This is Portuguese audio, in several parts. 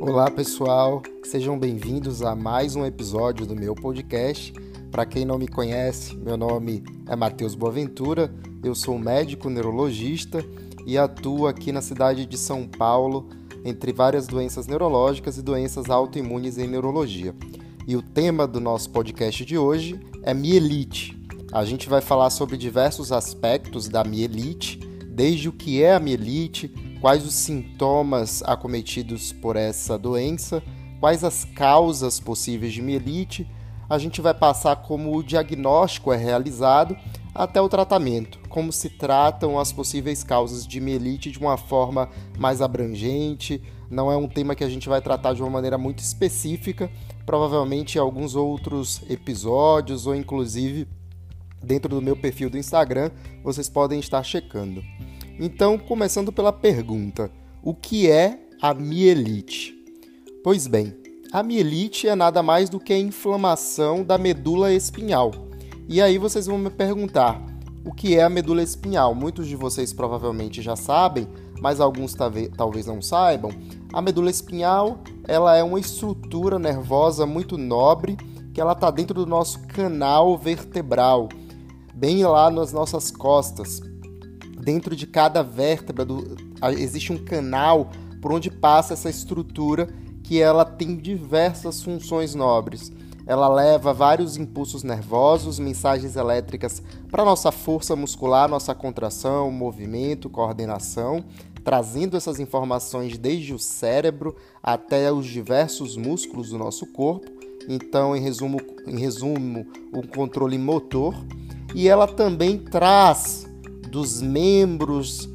Olá pessoal, sejam bem-vindos a mais um episódio do meu podcast. Para quem não me conhece, meu nome é Matheus Boaventura, eu sou médico neurologista e atuo aqui na cidade de São Paulo, entre várias doenças neurológicas e doenças autoimunes em neurologia. E o tema do nosso podcast de hoje é mielite. A gente vai falar sobre diversos aspectos da mielite, desde o que é a mielite, quais os sintomas acometidos por essa doença, quais as causas possíveis de mielite. A gente vai passar como o diagnóstico é realizado até o tratamento, como se tratam as possíveis causas de mielite de uma forma mais abrangente. Não é um tema que a gente vai tratar de uma maneira muito específica, provavelmente em alguns outros episódios ou inclusive dentro do meu perfil do Instagram, vocês podem estar checando. Então, começando pela pergunta: o que é a mielite? Pois bem, a mielite é nada mais do que a inflamação da medula espinhal. E aí vocês vão me perguntar: o que é a medula espinhal? Muitos de vocês provavelmente já sabem, mas alguns talvez não saibam. A medula espinhal, ela é uma estrutura nervosa muito nobre que ela está dentro do nosso canal vertebral, bem lá nas nossas costas dentro de cada vértebra do, existe um canal por onde passa essa estrutura que ela tem diversas funções nobres. Ela leva vários impulsos nervosos, mensagens elétricas para nossa força muscular, nossa contração, movimento, coordenação, trazendo essas informações desde o cérebro até os diversos músculos do nosso corpo. Então, em resumo, em resumo, o controle motor. E ela também traz dos membros,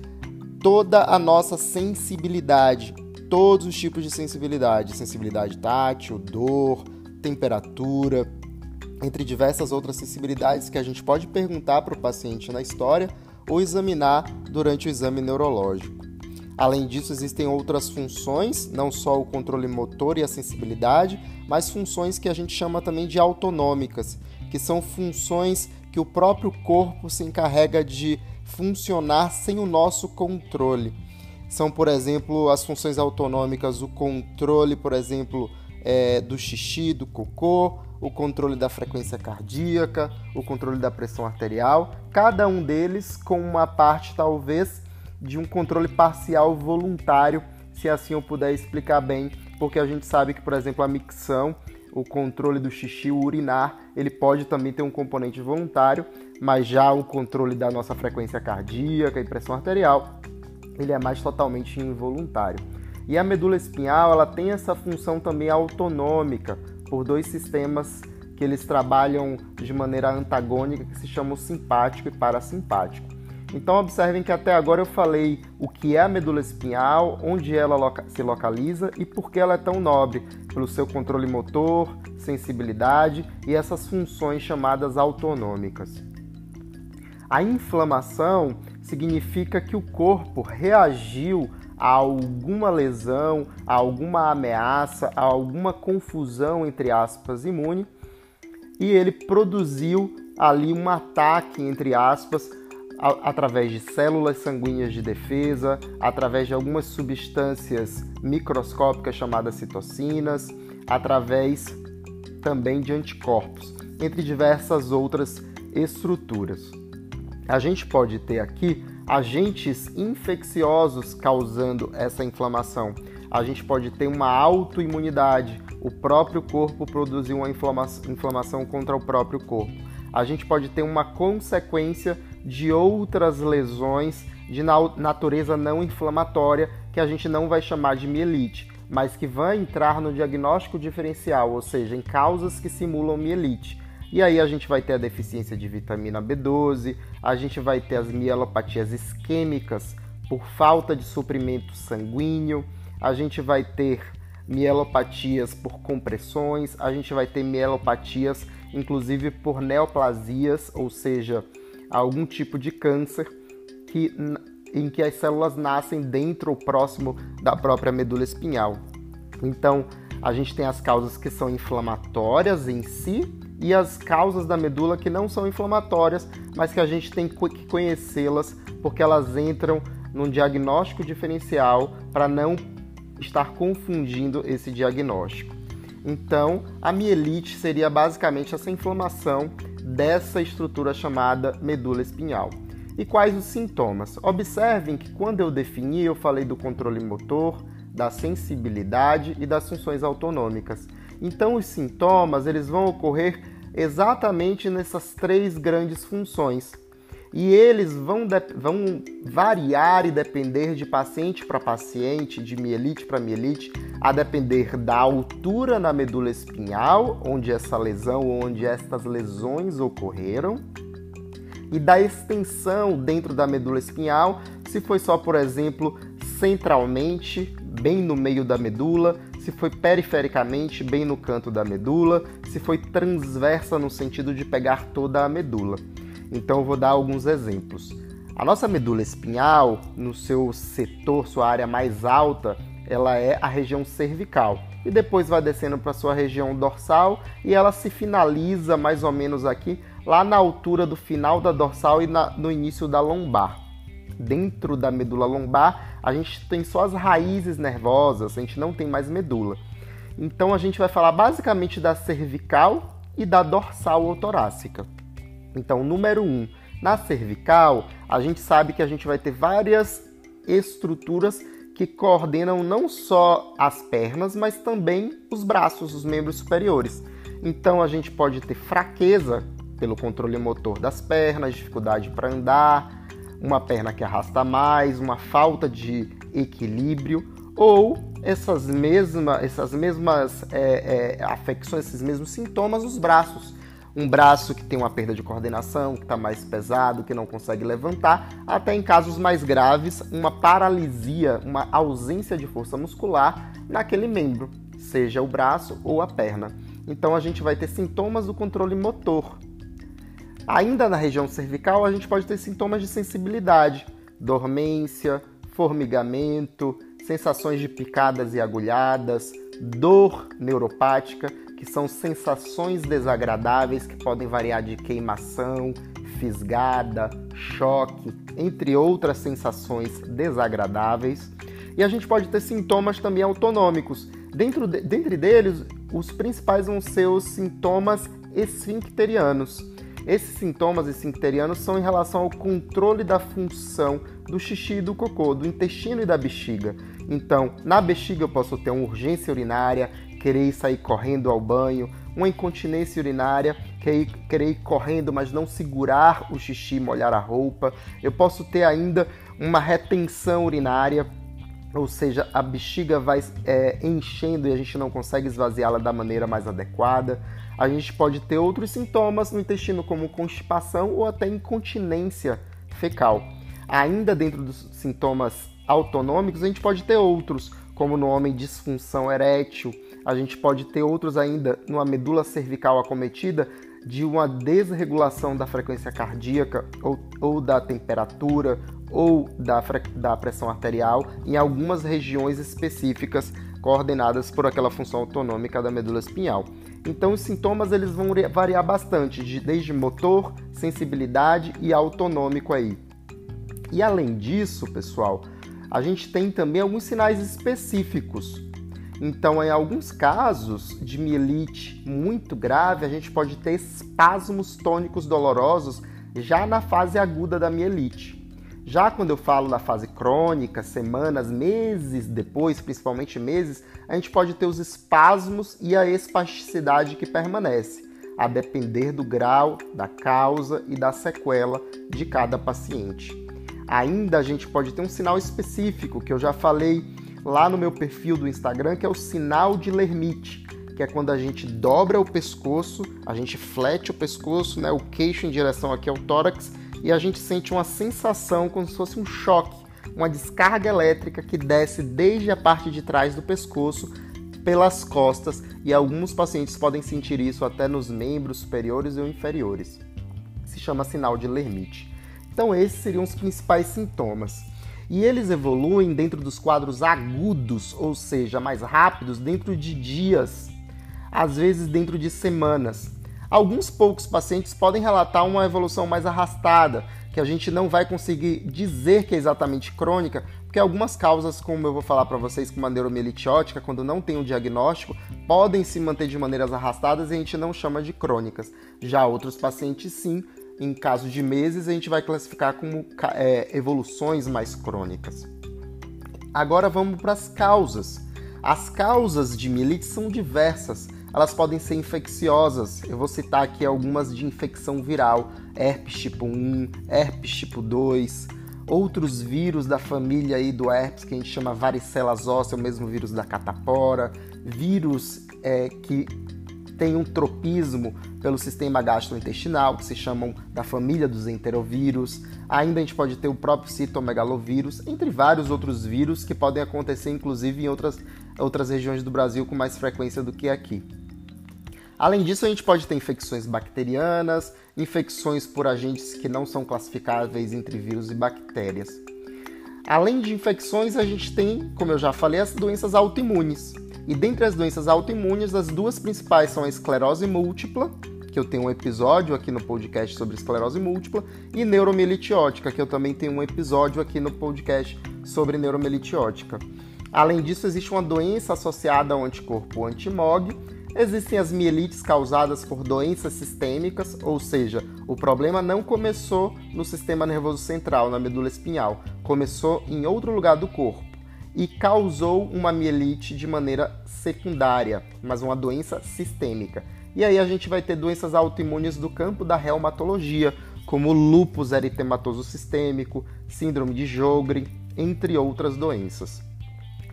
toda a nossa sensibilidade, todos os tipos de sensibilidade, sensibilidade tátil, dor, temperatura, entre diversas outras sensibilidades que a gente pode perguntar para o paciente na história ou examinar durante o exame neurológico. Além disso, existem outras funções, não só o controle motor e a sensibilidade, mas funções que a gente chama também de autonômicas, que são funções que o próprio corpo se encarrega de funcionar sem o nosso controle. São, por exemplo, as funções autonômicas, o controle, por exemplo, é, do xixi, do cocô, o controle da frequência cardíaca, o controle da pressão arterial, cada um deles com uma parte, talvez, de um controle parcial voluntário, se assim eu puder explicar bem, porque a gente sabe que, por exemplo, a micção o controle do xixi, o urinar, ele pode também ter um componente voluntário, mas já o controle da nossa frequência cardíaca e pressão arterial, ele é mais totalmente involuntário. E a medula espinhal, ela tem essa função também autonômica por dois sistemas que eles trabalham de maneira antagônica, que se chamam simpático e parasimpático. Então observem que até agora eu falei o que é a medula espinhal, onde ela loca se localiza e por que ela é tão nobre, pelo seu controle motor, sensibilidade e essas funções chamadas autonômicas. A inflamação significa que o corpo reagiu a alguma lesão, a alguma ameaça, a alguma confusão entre aspas imune e ele produziu ali um ataque entre aspas através de células sanguíneas de defesa, através de algumas substâncias microscópicas chamadas citocinas, através também de anticorpos, entre diversas outras estruturas. A gente pode ter aqui agentes infecciosos causando essa inflamação. A gente pode ter uma autoimunidade, o próprio corpo produzir uma inflamação contra o próprio corpo. A gente pode ter uma consequência de outras lesões de natureza não inflamatória que a gente não vai chamar de mielite, mas que vai entrar no diagnóstico diferencial, ou seja, em causas que simulam mielite. E aí a gente vai ter a deficiência de vitamina B12, a gente vai ter as mielopatias isquêmicas por falta de suprimento sanguíneo, a gente vai ter mielopatias por compressões, a gente vai ter mielopatias inclusive por neoplasias, ou seja, algum tipo de câncer que, em que as células nascem dentro ou próximo da própria medula espinhal. Então, a gente tem as causas que são inflamatórias em si e as causas da medula que não são inflamatórias, mas que a gente tem que conhecê-las porque elas entram num diagnóstico diferencial para não estar confundindo esse diagnóstico. Então, a mielite seria basicamente essa inflamação dessa estrutura chamada medula espinhal. E quais os sintomas? Observem que quando eu defini, eu falei do controle motor, da sensibilidade e das funções autonômicas. Então, os sintomas eles vão ocorrer exatamente nessas três grandes funções. E eles vão, vão variar e depender de paciente para paciente, de mielite para mielite, a depender da altura na medula espinhal, onde essa lesão, onde estas lesões ocorreram, e da extensão dentro da medula espinhal, se foi só, por exemplo, centralmente, bem no meio da medula, se foi perifericamente, bem no canto da medula, se foi transversa no sentido de pegar toda a medula. Então eu vou dar alguns exemplos. A nossa medula espinhal, no seu setor, sua área mais alta, ela é a região cervical e depois vai descendo para sua região dorsal e ela se finaliza mais ou menos aqui lá na altura do final da dorsal e na, no início da lombar. Dentro da medula lombar, a gente tem só as raízes nervosas, a gente não tem mais medula. Então a gente vai falar basicamente da cervical e da dorsal ou torácica. Então, número um, na cervical, a gente sabe que a gente vai ter várias estruturas que coordenam não só as pernas, mas também os braços, os membros superiores. Então a gente pode ter fraqueza pelo controle motor das pernas, dificuldade para andar, uma perna que arrasta mais, uma falta de equilíbrio, ou essas, mesma, essas mesmas é, é, afecções, esses mesmos sintomas nos braços. Um braço que tem uma perda de coordenação, que está mais pesado, que não consegue levantar, até em casos mais graves, uma paralisia, uma ausência de força muscular naquele membro, seja o braço ou a perna. Então a gente vai ter sintomas do controle motor, Ainda na região cervical, a gente pode ter sintomas de sensibilidade, dormência, formigamento, sensações de picadas e agulhadas, dor neuropática, que são sensações desagradáveis que podem variar de queimação, fisgada, choque, entre outras sensações desagradáveis. E a gente pode ter sintomas também autonômicos. Dentro de, dentre deles, os principais vão ser os sintomas esfincterianos esses sintomas esfincterianos são em relação ao controle da função do xixi e do cocô, do intestino e da bexiga. Então, na bexiga eu posso ter uma urgência urinária, querer sair correndo ao banho, uma incontinência urinária, querer, ir correndo, mas não segurar o xixi, molhar a roupa. Eu posso ter ainda uma retenção urinária, ou seja, a bexiga vai é, enchendo e a gente não consegue esvaziá-la da maneira mais adequada. A gente pode ter outros sintomas no intestino, como constipação ou até incontinência fecal. Ainda dentro dos sintomas autonômicos, a gente pode ter outros, como no homem disfunção erétil. A gente pode ter outros ainda numa medula cervical acometida de uma desregulação da frequência cardíaca ou, ou da temperatura ou da, da pressão arterial em algumas regiões específicas coordenadas por aquela função autonômica da medula espinhal. Então os sintomas eles vão variar bastante, de, desde motor, sensibilidade e autonômico aí. E além disso, pessoal, a gente tem também alguns sinais específicos. Então, em alguns casos de mielite muito grave, a gente pode ter espasmos tônicos dolorosos já na fase aguda da mielite. Já quando eu falo na fase crônica, semanas, meses depois, principalmente meses, a gente pode ter os espasmos e a espasticidade que permanece, a depender do grau, da causa e da sequela de cada paciente. Ainda a gente pode ter um sinal específico que eu já falei lá no meu perfil do Instagram, que é o sinal de Lermite, que é quando a gente dobra o pescoço, a gente flete o pescoço, né, o queixo em direção aqui ao tórax e a gente sente uma sensação como se fosse um choque, uma descarga elétrica que desce desde a parte de trás do pescoço pelas costas e alguns pacientes podem sentir isso até nos membros superiores ou inferiores. Se chama sinal de Lermite. Então esses seriam os principais sintomas. E eles evoluem dentro dos quadros agudos, ou seja, mais rápidos, dentro de dias, às vezes dentro de semanas. Alguns poucos pacientes podem relatar uma evolução mais arrastada, que a gente não vai conseguir dizer que é exatamente crônica, porque algumas causas, como eu vou falar para vocês, como a neuromielite ótica, quando não tem um diagnóstico, podem se manter de maneiras arrastadas e a gente não chama de crônicas. Já outros pacientes, sim, em caso de meses, a gente vai classificar como é, evoluções mais crônicas. Agora vamos para as causas. As causas de mielite são diversas. Elas podem ser infecciosas. Eu vou citar aqui algumas de infecção viral: herpes tipo 1, herpes tipo 2, outros vírus da família aí do herpes que a gente chama varicela zoster, o mesmo vírus da catapora, vírus é, que tem um tropismo pelo sistema gastrointestinal, que se chamam da família dos enterovírus. Ainda a gente pode ter o próprio citomegalovírus, entre vários outros vírus que podem acontecer inclusive em outras, outras regiões do Brasil com mais frequência do que aqui. Além disso, a gente pode ter infecções bacterianas, infecções por agentes que não são classificáveis entre vírus e bactérias. Além de infecções, a gente tem, como eu já falei, as doenças autoimunes. E dentre as doenças autoimunes, as duas principais são a esclerose múltipla, que eu tenho um episódio aqui no podcast sobre esclerose múltipla, e neuromielite ótica, que eu também tenho um episódio aqui no podcast sobre neuromielite ótica. Além disso, existe uma doença associada ao anticorpo anti-MOG. Existem as mielites causadas por doenças sistêmicas, ou seja, o problema não começou no sistema nervoso central, na medula espinhal, começou em outro lugar do corpo e causou uma mielite de maneira secundária, mas uma doença sistêmica. E aí a gente vai ter doenças autoimunes do campo da reumatologia, como lúpus eritematoso sistêmico, síndrome de Jogre, entre outras doenças.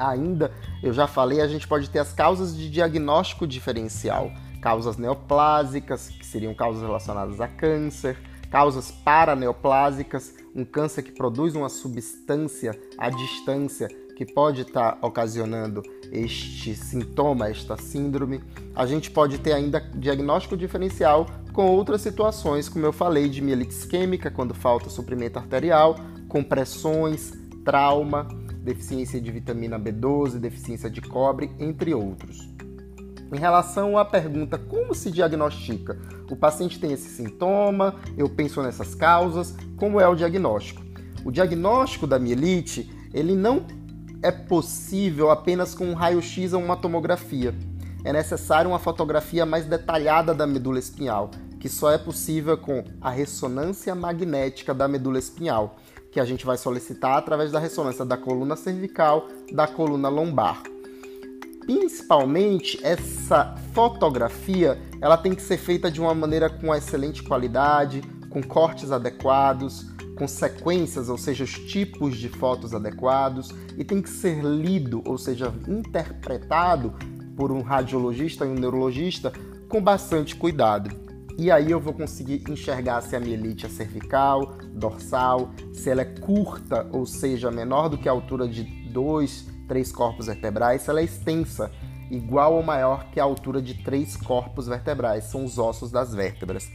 Ainda, eu já falei, a gente pode ter as causas de diagnóstico diferencial, causas neoplásicas, que seriam causas relacionadas a câncer, causas paraneoplásicas, um câncer que produz uma substância à distância que pode estar tá ocasionando este sintoma, esta síndrome. A gente pode ter ainda diagnóstico diferencial com outras situações, como eu falei, de mielite isquêmica, quando falta suprimento arterial, compressões, trauma, deficiência de vitamina B12, deficiência de cobre, entre outros. Em relação à pergunta como se diagnostica, o paciente tem esse sintoma, eu penso nessas causas, como é o diagnóstico? O diagnóstico da mielite, ele não é possível apenas com um raio-x ou uma tomografia. É necessário uma fotografia mais detalhada da medula espinhal, que só é possível com a ressonância magnética da medula espinhal, que a gente vai solicitar através da ressonância da coluna cervical, da coluna lombar. Principalmente essa fotografia, ela tem que ser feita de uma maneira com excelente qualidade, com cortes adequados, com sequências, ou seja, os tipos de fotos adequados, e tem que ser lido, ou seja, interpretado por um radiologista e um neurologista com bastante cuidado. E aí eu vou conseguir enxergar se a mielite é cervical, dorsal, se ela é curta, ou seja, menor do que a altura de dois, três corpos vertebrais, se ela é extensa, igual ou maior que a altura de três corpos vertebrais, são os ossos das vértebras.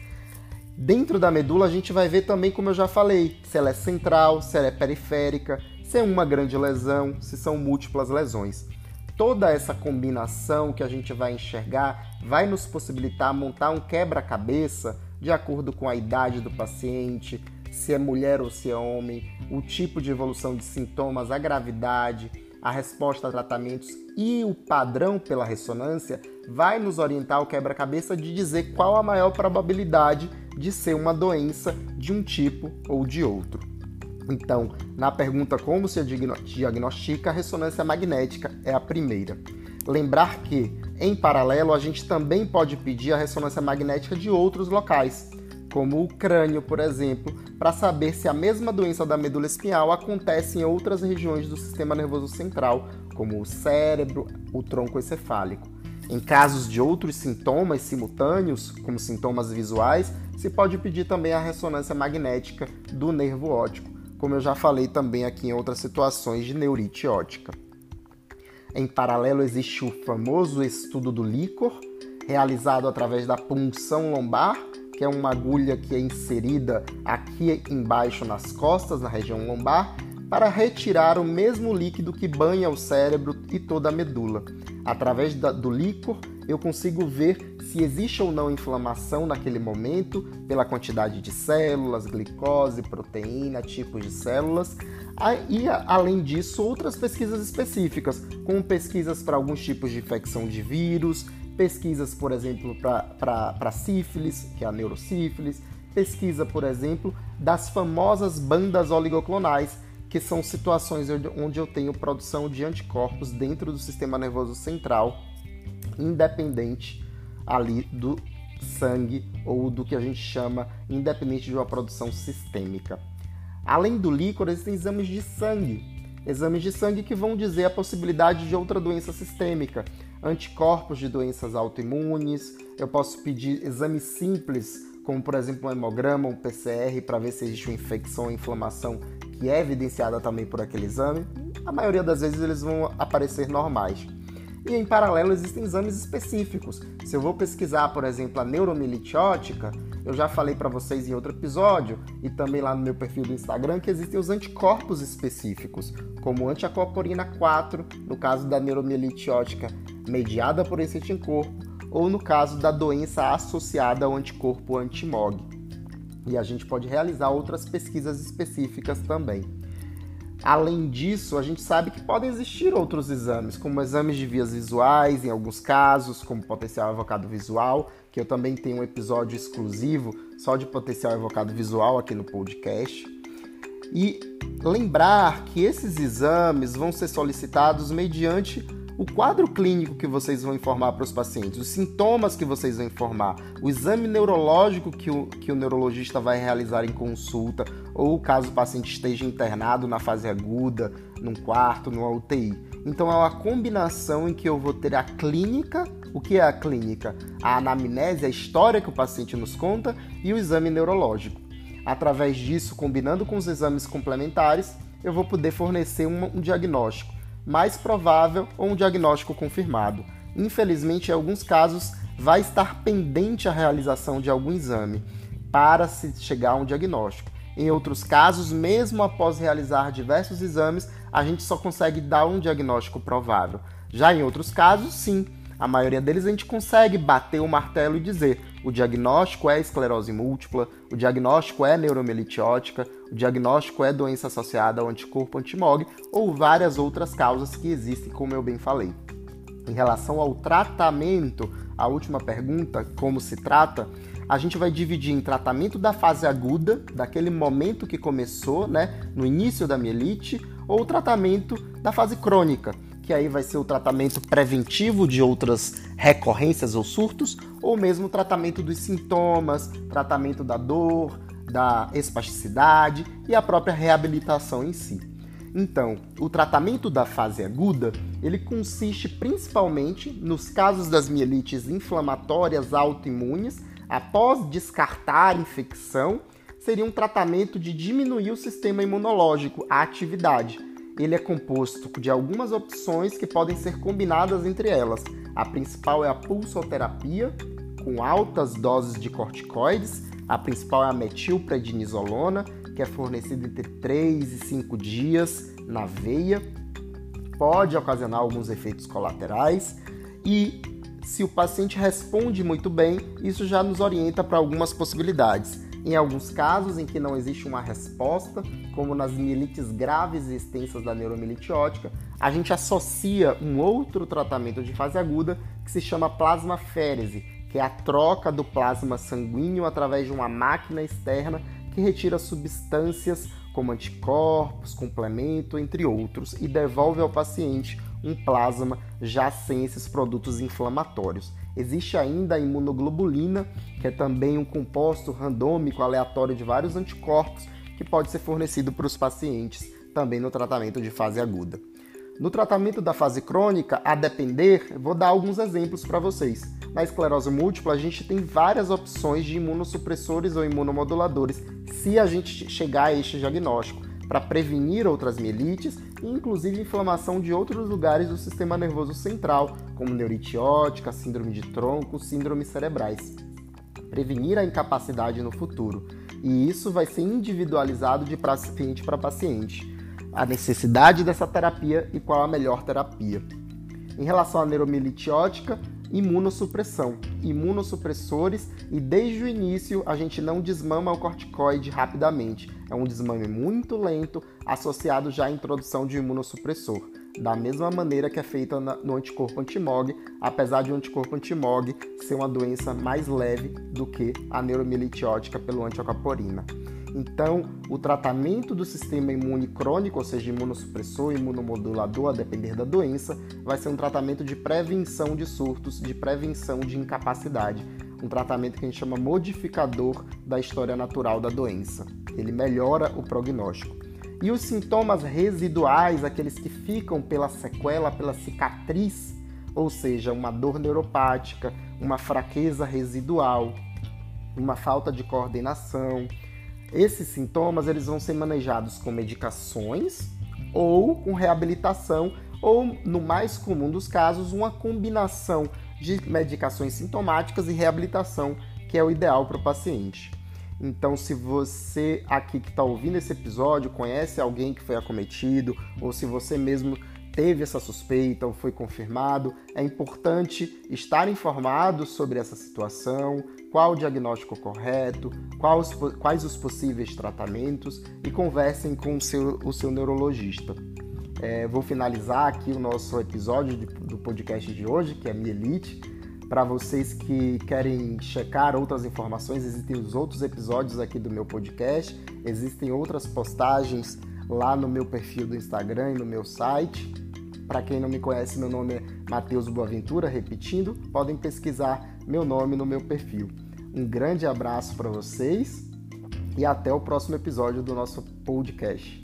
Dentro da medula a gente vai ver também, como eu já falei, se ela é central, se ela é periférica, se é uma grande lesão, se são múltiplas lesões. Toda essa combinação que a gente vai enxergar vai nos possibilitar montar um quebra-cabeça de acordo com a idade do paciente, se é mulher ou se é homem, o tipo de evolução de sintomas, a gravidade, a resposta a tratamentos e o padrão pela ressonância vai nos orientar o quebra-cabeça de dizer qual a maior probabilidade de ser uma doença de um tipo ou de outro. Então, na pergunta como se diagnostica, a ressonância magnética é a primeira. Lembrar que, em paralelo, a gente também pode pedir a ressonância magnética de outros locais, como o crânio, por exemplo, para saber se a mesma doença da medula espinhal acontece em outras regiões do sistema nervoso central, como o cérebro, o tronco encefálico. Em casos de outros sintomas simultâneos, como sintomas visuais, se pode pedir também a ressonância magnética do nervo óptico, como eu já falei também aqui em outras situações de neurite óptica. Em paralelo, existe o famoso estudo do líquor, realizado através da punção lombar, que é uma agulha que é inserida aqui embaixo nas costas, na região lombar, para retirar o mesmo líquido que banha o cérebro e toda a medula. Através da, do líquor, eu consigo ver se existe ou não inflamação naquele momento pela quantidade de células, glicose, proteína, tipos de células. E, além disso, outras pesquisas específicas, como pesquisas para alguns tipos de infecção de vírus, pesquisas, por exemplo, para sífilis, que é a neurosífilis, pesquisa, por exemplo, das famosas bandas oligoclonais, que são situações onde eu tenho produção de anticorpos dentro do sistema nervoso central, independente ali do sangue ou do que a gente chama independente de uma produção sistêmica. Além do líquor, existem exames de sangue. Exames de sangue que vão dizer a possibilidade de outra doença sistêmica, anticorpos de doenças autoimunes. Eu posso pedir exames simples, como por exemplo um hemograma, um PCR, para ver se existe uma infecção ou inflamação que é evidenciada também por aquele exame. A maioria das vezes eles vão aparecer normais. E em paralelo existem exames específicos. Se eu vou pesquisar, por exemplo, a neuromielite ótica, eu já falei para vocês em outro episódio e também lá no meu perfil do Instagram que existem os anticorpos específicos, como antiacorporina 4, no caso da neuromielite ótica mediada por esse anticorpo, ou no caso da doença associada ao anticorpo anti-MOG. E a gente pode realizar outras pesquisas específicas também. Além disso, a gente sabe que podem existir outros exames, como exames de vias visuais, em alguns casos, como potencial evocado visual, que eu também tenho um episódio exclusivo só de potencial evocado visual aqui no podcast. E lembrar que esses exames vão ser solicitados mediante o quadro clínico que vocês vão informar para os pacientes, os sintomas que vocês vão informar, o exame neurológico que o, que o neurologista vai realizar em consulta, ou caso o paciente esteja internado na fase aguda, num quarto, numa UTI. Então é uma combinação em que eu vou ter a clínica, o que é a clínica? A anamnese, a história que o paciente nos conta e o exame neurológico. Através disso, combinando com os exames complementares, eu vou poder fornecer um, um diagnóstico mais provável ou um diagnóstico confirmado. Infelizmente, em alguns casos, vai estar pendente a realização de algum exame para se chegar a um diagnóstico. Em outros casos, mesmo após realizar diversos exames, a gente só consegue dar um diagnóstico provável. Já em outros casos, sim, a maioria deles a gente consegue bater o martelo e dizer: o diagnóstico é esclerose múltipla, o diagnóstico é neuromielite ótica, o diagnóstico é doença associada ao anticorpo antimog ou várias outras causas que existem, como eu bem falei. Em relação ao tratamento, a última pergunta, como se trata, a gente vai dividir em tratamento da fase aguda, daquele momento que começou, né, no início da mielite, ou tratamento da fase crônica, que aí vai ser o tratamento preventivo de outras recorrências ou surtos, ou mesmo tratamento dos sintomas, tratamento da dor, da espasticidade e a própria reabilitação em si. Então, o tratamento da fase aguda, ele consiste principalmente nos casos das mielites inflamatórias autoimunes, após descartar infecção, seria um tratamento de diminuir o sistema imunológico, a atividade, ele é composto de algumas opções que podem ser combinadas entre elas. A principal é a pulsoterapia, com altas doses de corticoides. A principal é a metilprednisolona, que é fornecida entre 3 e 5 dias na veia. Pode ocasionar alguns efeitos colaterais e se o paciente responde muito bem, isso já nos orienta para algumas possibilidades. Em alguns casos em que não existe uma resposta, como nas mielites graves e extensas da neuromielite ótica, a gente associa um outro tratamento de fase aguda que se chama plasmaférese, que é a troca do plasma sanguíneo através de uma máquina externa que retira substâncias como anticorpos, complemento, entre outros, e devolve ao paciente um plasma já sem esses produtos inflamatórios. Existe ainda a imunoglobulina, que é também um composto randômico aleatório de vários anticorpos que pode ser fornecido para os pacientes também no tratamento de fase aguda. No tratamento da fase crônica, a depender, vou dar alguns exemplos para vocês. Na esclerose múltipla, a gente tem várias opções de imunossupressores ou imunomoduladores, se a gente chegar a este diagnóstico, para prevenir outras mielites inclusive inflamação de outros lugares do sistema nervoso central, como neurite ótica, síndrome de tronco, síndromes cerebrais. Prevenir a incapacidade no futuro. E isso vai ser individualizado de paciente para paciente. A necessidade dessa terapia e qual a melhor terapia. Em relação à neuromielite ótica, imunossupressão, imunossupressores e desde o início a gente não desmama o corticoide rapidamente. É um desmame muito lento associado já à introdução de imunossupressor. Da mesma maneira que é feita no anticorpo antimog, apesar de o anticorpo antimog ser uma doença mais leve do que a neuromielite ótica pelo antiocaporina. Então, o tratamento do sistema imune crônico, ou seja, imunossupressor, imunomodulador, a depender da doença, vai ser um tratamento de prevenção de surtos, de prevenção de incapacidade. Um tratamento que a gente chama modificador da história natural da doença. Ele melhora o prognóstico. E os sintomas residuais, aqueles que ficam pela sequela, pela cicatriz, ou seja, uma dor neuropática, uma fraqueza residual, uma falta de coordenação, esses sintomas eles vão ser manejados com medicações ou com reabilitação ou, no mais comum dos casos, uma combinação de medicações sintomáticas e reabilitação, que é o ideal para o paciente. Então, se você aqui que está ouvindo esse episódio conhece alguém que foi acometido, ou se você mesmo teve essa suspeita ou foi confirmado, é importante estar informado sobre essa situação, qual o diagnóstico correto, quais, quais os possíveis tratamentos e conversem com o seu, o seu neurologista. É, vou finalizar aqui o nosso episódio de, do podcast de hoje, que é Mielite. Para vocês que querem checar outras informações, existem os outros episódios aqui do meu podcast, existem outras postagens lá no meu perfil do Instagram e no meu site. Para quem não me conhece, meu nome é Matheus Boaventura, repetindo, podem pesquisar meu nome no meu perfil. Um grande abraço para vocês e até o próximo episódio do nosso podcast.